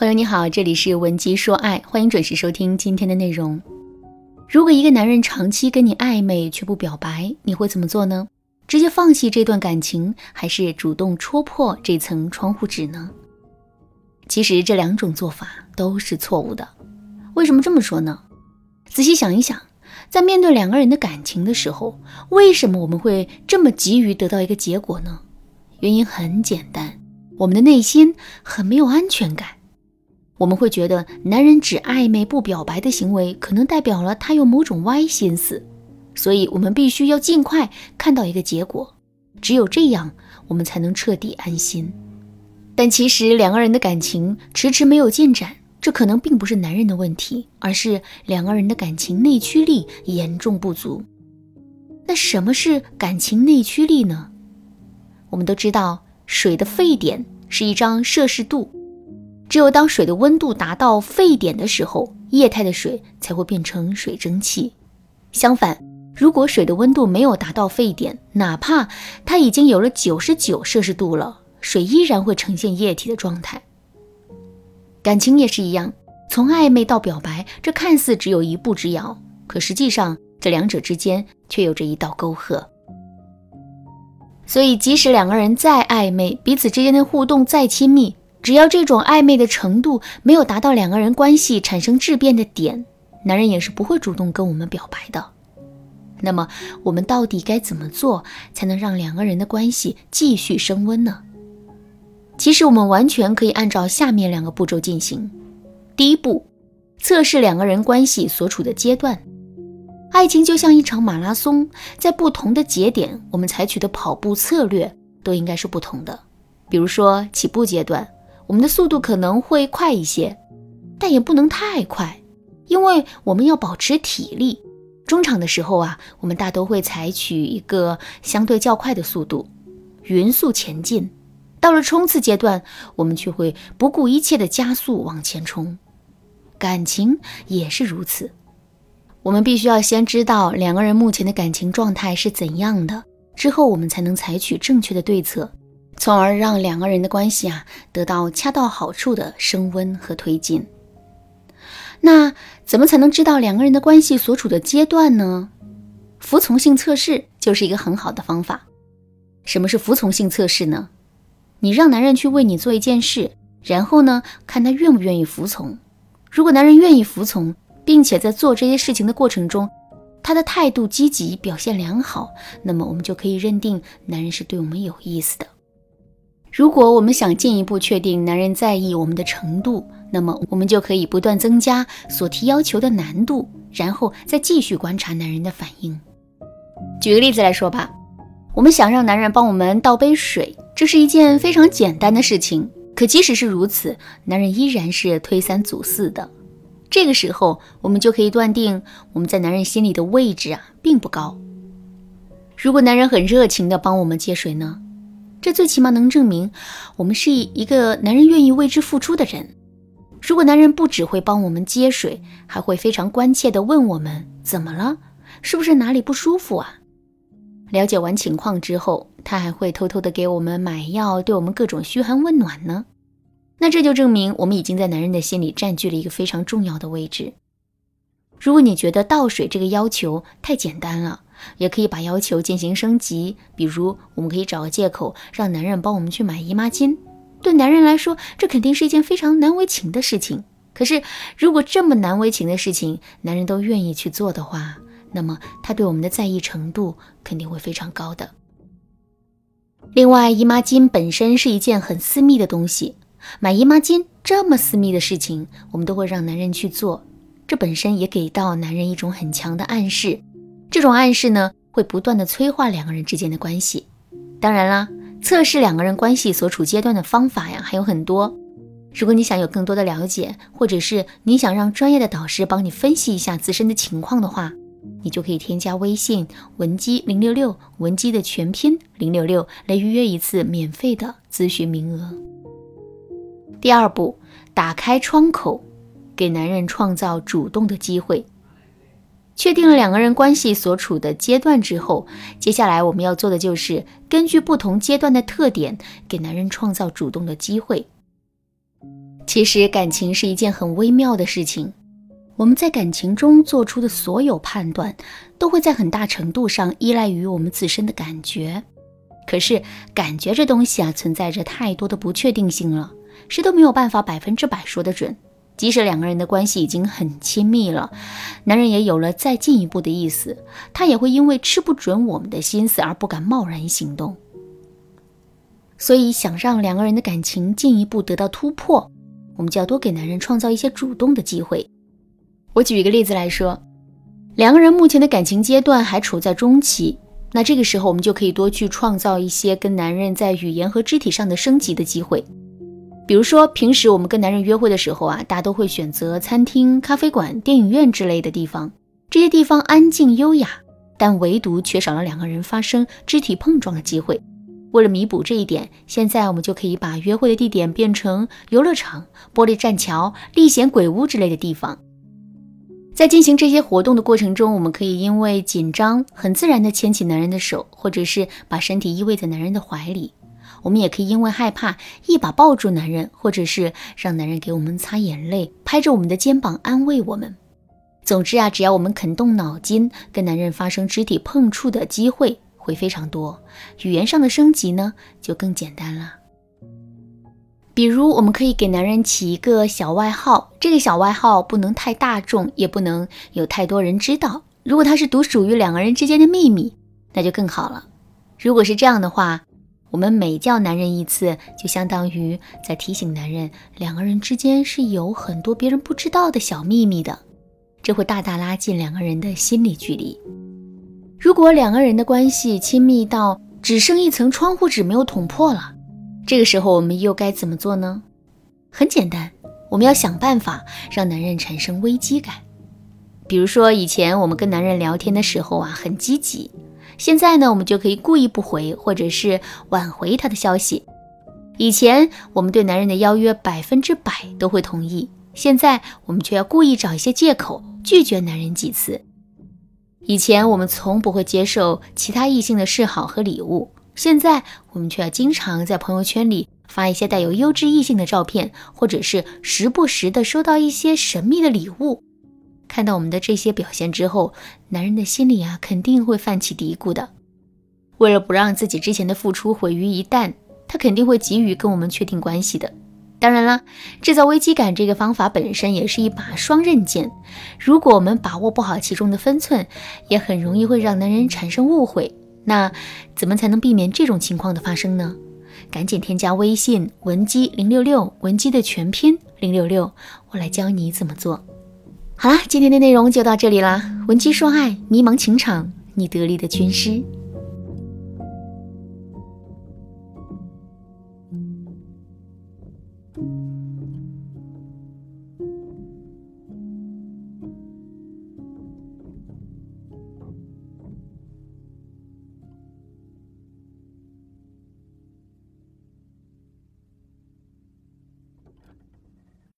朋友你好，这里是文姬说爱，欢迎准时收听今天的内容。如果一个男人长期跟你暧昧却不表白，你会怎么做呢？直接放弃这段感情，还是主动戳破这层窗户纸呢？其实这两种做法都是错误的。为什么这么说呢？仔细想一想，在面对两个人的感情的时候，为什么我们会这么急于得到一个结果呢？原因很简单，我们的内心很没有安全感。我们会觉得，男人只暧昧不表白的行为，可能代表了他有某种歪心思，所以我们必须要尽快看到一个结果，只有这样，我们才能彻底安心。但其实两个人的感情迟迟没有进展，这可能并不是男人的问题，而是两个人的感情内驱力严重不足。那什么是感情内驱力呢？我们都知道，水的沸点是一张摄氏度。只有当水的温度达到沸点的时候，液态的水才会变成水蒸气。相反，如果水的温度没有达到沸点，哪怕它已经有了九十九摄氏度了，水依然会呈现液体的状态。感情也是一样，从暧昧到表白，这看似只有一步之遥，可实际上这两者之间却有着一道沟壑。所以，即使两个人再暧昧，彼此之间的互动再亲密，只要这种暧昧的程度没有达到两个人关系产生质变的点，男人也是不会主动跟我们表白的。那么，我们到底该怎么做才能让两个人的关系继续升温呢？其实，我们完全可以按照下面两个步骤进行。第一步，测试两个人关系所处的阶段。爱情就像一场马拉松，在不同的节点，我们采取的跑步策略都应该是不同的。比如说，起步阶段。我们的速度可能会快一些，但也不能太快，因为我们要保持体力。中场的时候啊，我们大都会采取一个相对较快的速度，匀速前进。到了冲刺阶段，我们却会不顾一切的加速往前冲。感情也是如此，我们必须要先知道两个人目前的感情状态是怎样的，之后我们才能采取正确的对策。从而让两个人的关系啊得到恰到好处的升温和推进。那怎么才能知道两个人的关系所处的阶段呢？服从性测试就是一个很好的方法。什么是服从性测试呢？你让男人去为你做一件事，然后呢看他愿不愿意服从。如果男人愿意服从，并且在做这些事情的过程中，他的态度积极，表现良好，那么我们就可以认定男人是对我们有意思的。如果我们想进一步确定男人在意我们的程度，那么我们就可以不断增加所提要求的难度，然后再继续观察男人的反应。举个例子来说吧，我们想让男人帮我们倒杯水，这是一件非常简单的事情。可即使是如此，男人依然是推三阻四的。这个时候，我们就可以断定我们在男人心里的位置啊并不高。如果男人很热情的帮我们接水呢？这最起码能证明，我们是一个男人愿意为之付出的人。如果男人不只会帮我们接水，还会非常关切地问我们怎么了，是不是哪里不舒服啊？了解完情况之后，他还会偷偷地给我们买药，对我们各种嘘寒问暖呢。那这就证明我们已经在男人的心里占据了一个非常重要的位置。如果你觉得倒水这个要求太简单了，也可以把要求进行升级，比如我们可以找个借口让男人帮我们去买姨妈巾。对男人来说，这肯定是一件非常难为情的事情。可是，如果这么难为情的事情男人都愿意去做的话，那么他对我们的在意程度肯定会非常高的。另外，姨妈巾本身是一件很私密的东西，买姨妈巾这么私密的事情，我们都会让男人去做，这本身也给到男人一种很强的暗示。这种暗示呢，会不断的催化两个人之间的关系。当然啦，测试两个人关系所处阶段的方法呀还有很多。如果你想有更多的了解，或者是你想让专业的导师帮你分析一下自身的情况的话，你就可以添加微信文姬零六六，文姬的全拼零六六，来预约一次免费的咨询名额。第二步，打开窗口，给男人创造主动的机会。确定了两个人关系所处的阶段之后，接下来我们要做的就是根据不同阶段的特点，给男人创造主动的机会。其实感情是一件很微妙的事情，我们在感情中做出的所有判断，都会在很大程度上依赖于我们自身的感觉。可是感觉这东西啊，存在着太多的不确定性了，谁都没有办法百分之百说得准。即使两个人的关系已经很亲密了，男人也有了再进一步的意思，他也会因为吃不准我们的心思而不敢贸然行动。所以，想让两个人的感情进一步得到突破，我们就要多给男人创造一些主动的机会。我举一个例子来说，两个人目前的感情阶段还处在中期，那这个时候我们就可以多去创造一些跟男人在语言和肢体上的升级的机会。比如说，平时我们跟男人约会的时候啊，大家都会选择餐厅、咖啡馆、电影院之类的地方。这些地方安静优雅，但唯独缺少了两个人发生肢体碰撞的机会。为了弥补这一点，现在我们就可以把约会的地点变成游乐场、玻璃栈桥、历险鬼屋之类的地方。在进行这些活动的过程中，我们可以因为紧张，很自然地牵起男人的手，或者是把身体依偎在男人的怀里。我们也可以因为害怕，一把抱住男人，或者是让男人给我们擦眼泪，拍着我们的肩膀安慰我们。总之啊，只要我们肯动脑筋，跟男人发生肢体碰触的机会会非常多。语言上的升级呢，就更简单了。比如，我们可以给男人起一个小外号，这个小外号不能太大众，也不能有太多人知道。如果它是独属于两个人之间的秘密，那就更好了。如果是这样的话，我们每叫男人一次，就相当于在提醒男人，两个人之间是有很多别人不知道的小秘密的，这会大大拉近两个人的心理距离。如果两个人的关系亲密到只剩一层窗户纸没有捅破了，这个时候我们又该怎么做呢？很简单，我们要想办法让男人产生危机感。比如说，以前我们跟男人聊天的时候啊，很积极。现在呢，我们就可以故意不回，或者是挽回他的消息。以前我们对男人的邀约百分之百都会同意，现在我们却要故意找一些借口拒绝男人几次。以前我们从不会接受其他异性的示好和礼物，现在我们却要经常在朋友圈里发一些带有优质异性的照片，或者是时不时的收到一些神秘的礼物。看到我们的这些表现之后，男人的心里啊肯定会泛起嘀咕的。为了不让自己之前的付出毁于一旦，他肯定会急于跟我们确定关系的。当然了，制造危机感这个方法本身也是一把双刃剑。如果我们把握不好其中的分寸，也很容易会让男人产生误会。那怎么才能避免这种情况的发生呢？赶紧添加微信文姬零六六，文姬的全拼零六六，我来教你怎么做。好啦，今天的内容就到这里啦。文姬说爱，迷茫情场，你得力的军师。